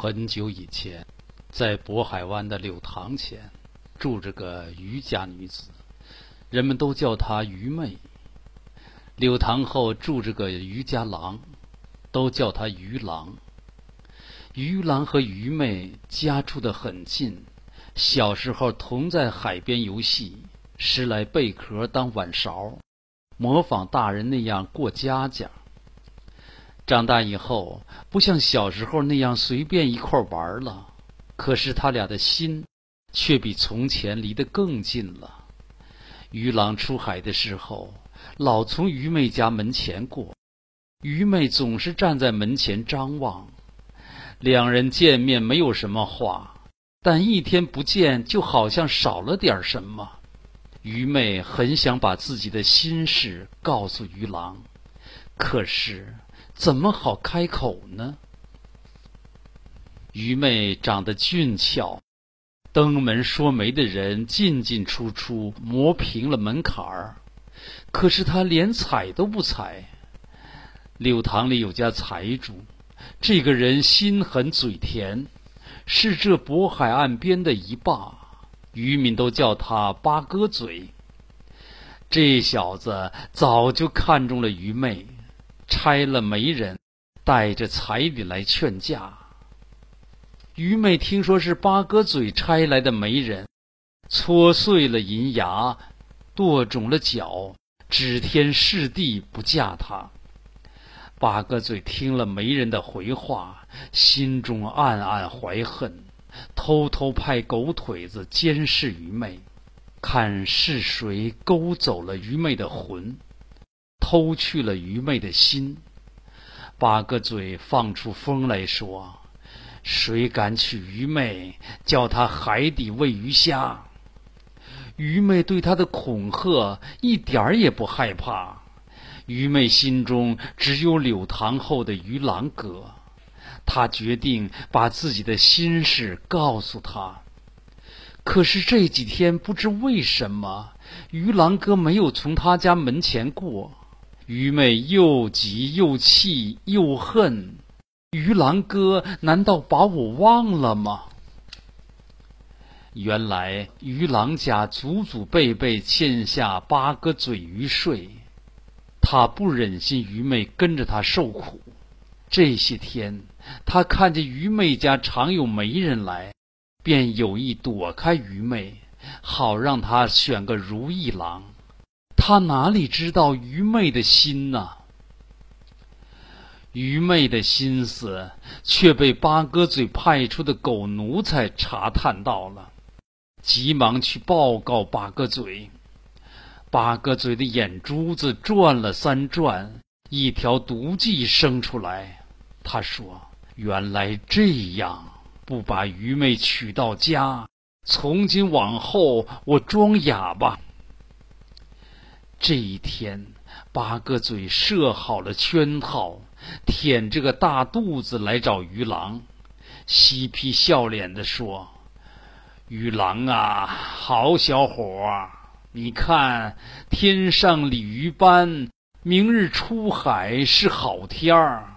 很久以前，在渤海湾的柳塘前，住着个渔家女子，人们都叫她渔妹。柳塘后住着个渔家郎，都叫他渔郎。渔郎和渔妹家住得很近，小时候同在海边游戏，拾来贝壳当碗勺，模仿大人那样过家家。长大以后，不像小时候那样随便一块玩了。可是他俩的心，却比从前离得更近了。渔郎出海的时候，老从愚昧家门前过，愚昧总是站在门前张望。两人见面没有什么话，但一天不见，就好像少了点什么。愚昧很想把自己的心事告诉渔郎，可是。怎么好开口呢？愚昧长得俊俏，登门说媒的人进进出出，磨平了门槛儿。可是他连踩都不踩。柳塘里有家财主，这个人心狠嘴甜，是这渤海岸边的一霸，渔民都叫他八哥嘴。这小子早就看中了愚昧。拆了媒人，带着彩礼来劝嫁。愚昧听说是八哥嘴拆来的媒人，搓碎了银牙，剁肿了脚，指天誓地不嫁他。八哥嘴听了媒人的回话，心中暗暗怀恨，偷偷派狗腿子监视愚昧，看是谁勾走了愚昧的魂。偷去了愚昧的心，八个嘴放出风来说：“谁敢娶愚昧，叫他海底喂鱼虾。”愚昧对他的恐吓一点儿也不害怕。愚昧心中只有柳塘后的渔郎哥，他决定把自己的心事告诉他。可是这几天不知为什么，鱼郎哥没有从他家门前过。愚昧又急又气又恨，鱼郎哥难道把我忘了吗？原来鱼郎家祖祖辈辈欠下八个嘴鱼税，他不忍心愚昧跟着他受苦。这些天，他看见愚昧家常有媒人来，便有意躲开愚昧，好让他选个如意郎。他哪里知道愚昧的心呢？愚昧的心思却被八哥嘴派出的狗奴才查探到了，急忙去报告八哥嘴。八哥嘴的眼珠子转了三转，一条毒计生出来。他说：“原来这样，不把愚昧娶到家，从今往后我装哑巴。”这一天，八个嘴设好了圈套，舔着个大肚子来找鱼郎，嬉皮笑脸的说：“鱼郎啊，好小伙儿，你看天上鲤鱼斑，明日出海是好天儿，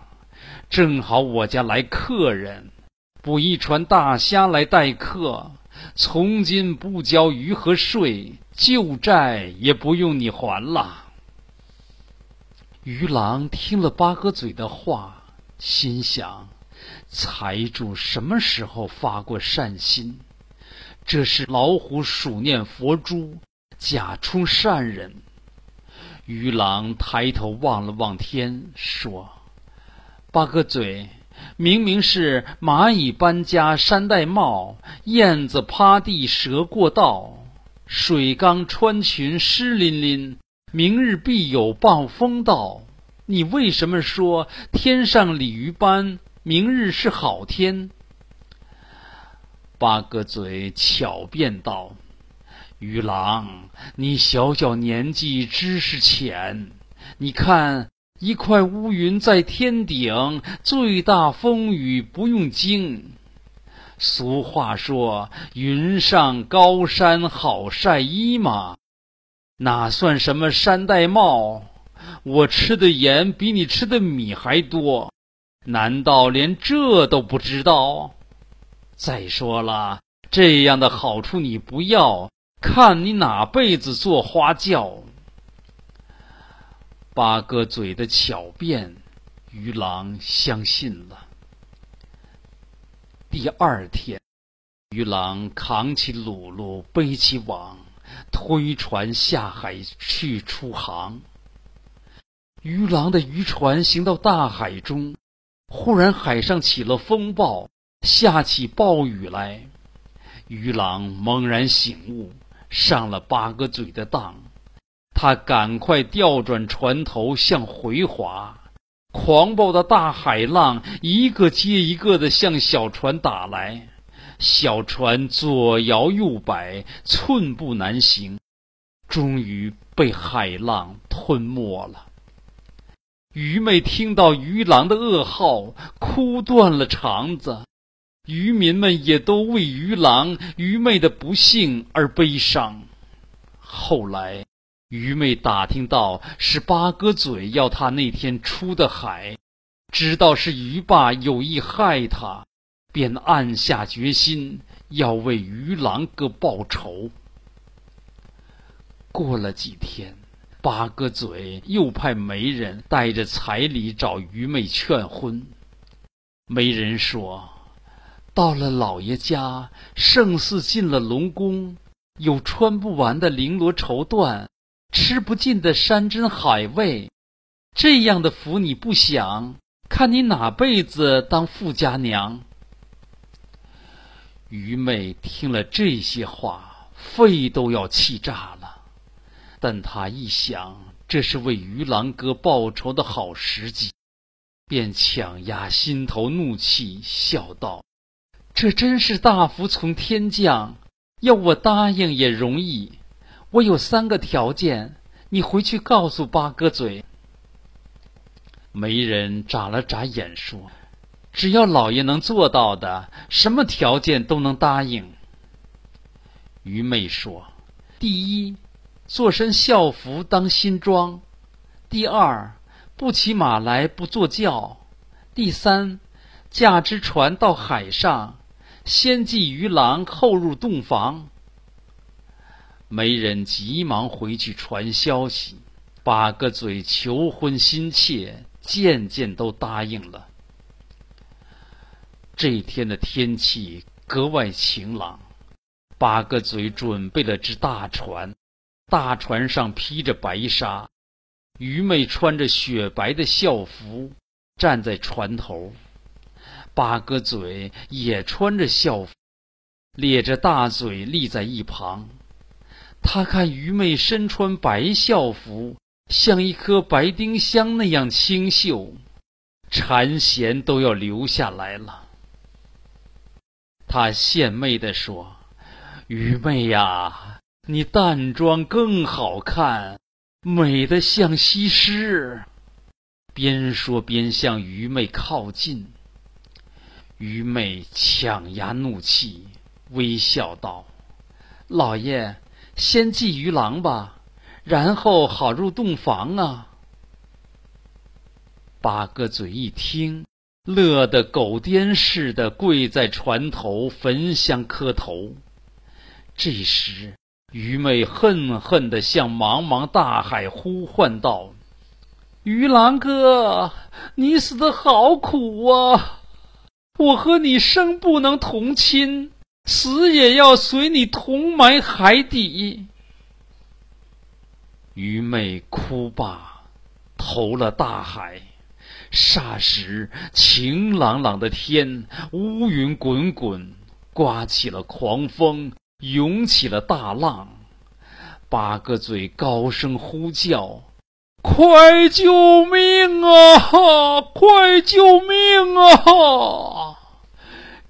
正好我家来客人，捕一船大虾来待客。”从今不交鱼和税，旧债也不用你还了。鱼郎听了八哥嘴的话，心想：财主什么时候发过善心？这是老虎数念佛珠，假充善人。鱼郎抬头望了望天，说：“八哥嘴。”明明是蚂蚁搬家山戴帽，燕子趴地蛇过道，水缸穿裙湿淋淋，明日必有暴风到。你为什么说天上鲤鱼般，明日是好天？八哥嘴巧辩道：“鱼郎，你小小年纪知识浅，你看。”一块乌云在天顶，最大风雨不用惊。俗话说：“云上高山好晒衣嘛。”哪算什么山戴帽？我吃的盐比你吃的米还多。难道连这都不知道？再说了，这样的好处你不要，看你哪辈子做花轿。八哥嘴的巧辩，鱼郎相信了。第二天，鱼郎扛起辘轳，背起网，推船下海去出航。鱼郎的渔船行到大海中，忽然海上起了风暴，下起暴雨来。鱼郎猛然醒悟，上了八哥嘴的当。他赶快调转船头向回划。狂暴的大海浪一个接一个的向小船打来，小船左摇右摆，寸步难行，终于被海浪吞没了。愚昧听到渔郎的噩耗，哭断了肠子。渔民们也都为渔郎愚昧的不幸而悲伤。后来。愚昧打听到是八哥嘴要他那天出的海，知道是鱼爸有意害他，便暗下决心要为鱼郎哥报仇。过了几天，八哥嘴又派媒人带着彩礼找愚昧劝婚。媒人说：“到了老爷家，胜似进了龙宫，有穿不完的绫罗绸缎。”吃不尽的山珍海味，这样的福你不享，看你哪辈子当富家娘。愚昧听了这些话，肺都要气炸了。但他一想，这是为鱼郎哥报仇的好时机，便强压心头怒气，笑道：“这真是大福从天降，要我答应也容易。”我有三个条件，你回去告诉八哥嘴。媒人眨了眨眼说：“只要老爷能做到的，什么条件都能答应。”愚昧说：“第一，做身校服当新装；第二，不骑马来不坐轿；第三，驾只船到海上，先祭鱼郎，后入洞房。”媒人急忙回去传消息，八个嘴求婚心切，渐渐都答应了。这天的天气格外晴朗，八个嘴准备了只大船，大船上披着白纱，愚昧穿着雪白的校服站在船头，八个嘴也穿着校服，咧着大嘴立在一旁。他看愚昧身穿白校服，像一颗白丁香那样清秀，馋涎都要流下来了。他献媚地说：“愚昧呀，你淡妆更好看，美得像西施。”边说边向愚昧靠近。愚昧强压怒气，微笑道：“老爷。”先祭鱼郎吧，然后好入洞房啊！八哥嘴一听，乐得狗颠似的跪在船头焚香磕头。这时，愚昧恨恨地向茫茫大海呼唤道：“鱼郎哥，你死的好苦啊！我和你生不能同亲。”死也要随你同埋海底。愚昧哭罢，投了大海。霎时，晴朗朗的天，乌云滚滚，刮起了狂风，涌起了大浪。八个嘴高声呼叫：“快救命啊！快救命啊！”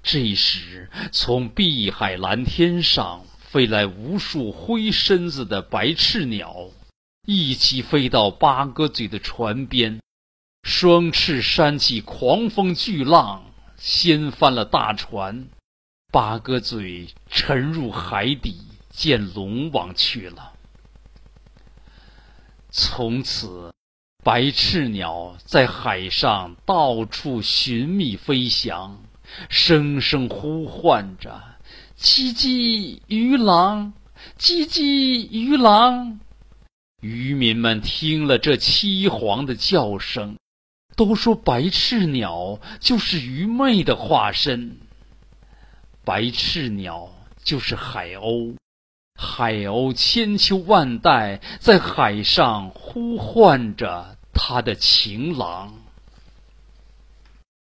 这时，从碧海蓝天上飞来无数灰身子的白翅鸟，一起飞到八哥嘴的船边，双翅扇起狂风巨浪，掀翻了大船，八哥嘴沉入海底，见龙王去了。从此，白翅鸟在海上到处寻觅飞翔，声声呼唤着：“叽叽鱼郎，叽叽鱼郎。”渔民们听了这凄惶的叫声，都说白翅鸟就是愚昧的化身。白翅鸟就是海鸥，海鸥千秋万代在海上呼唤着它的情郎。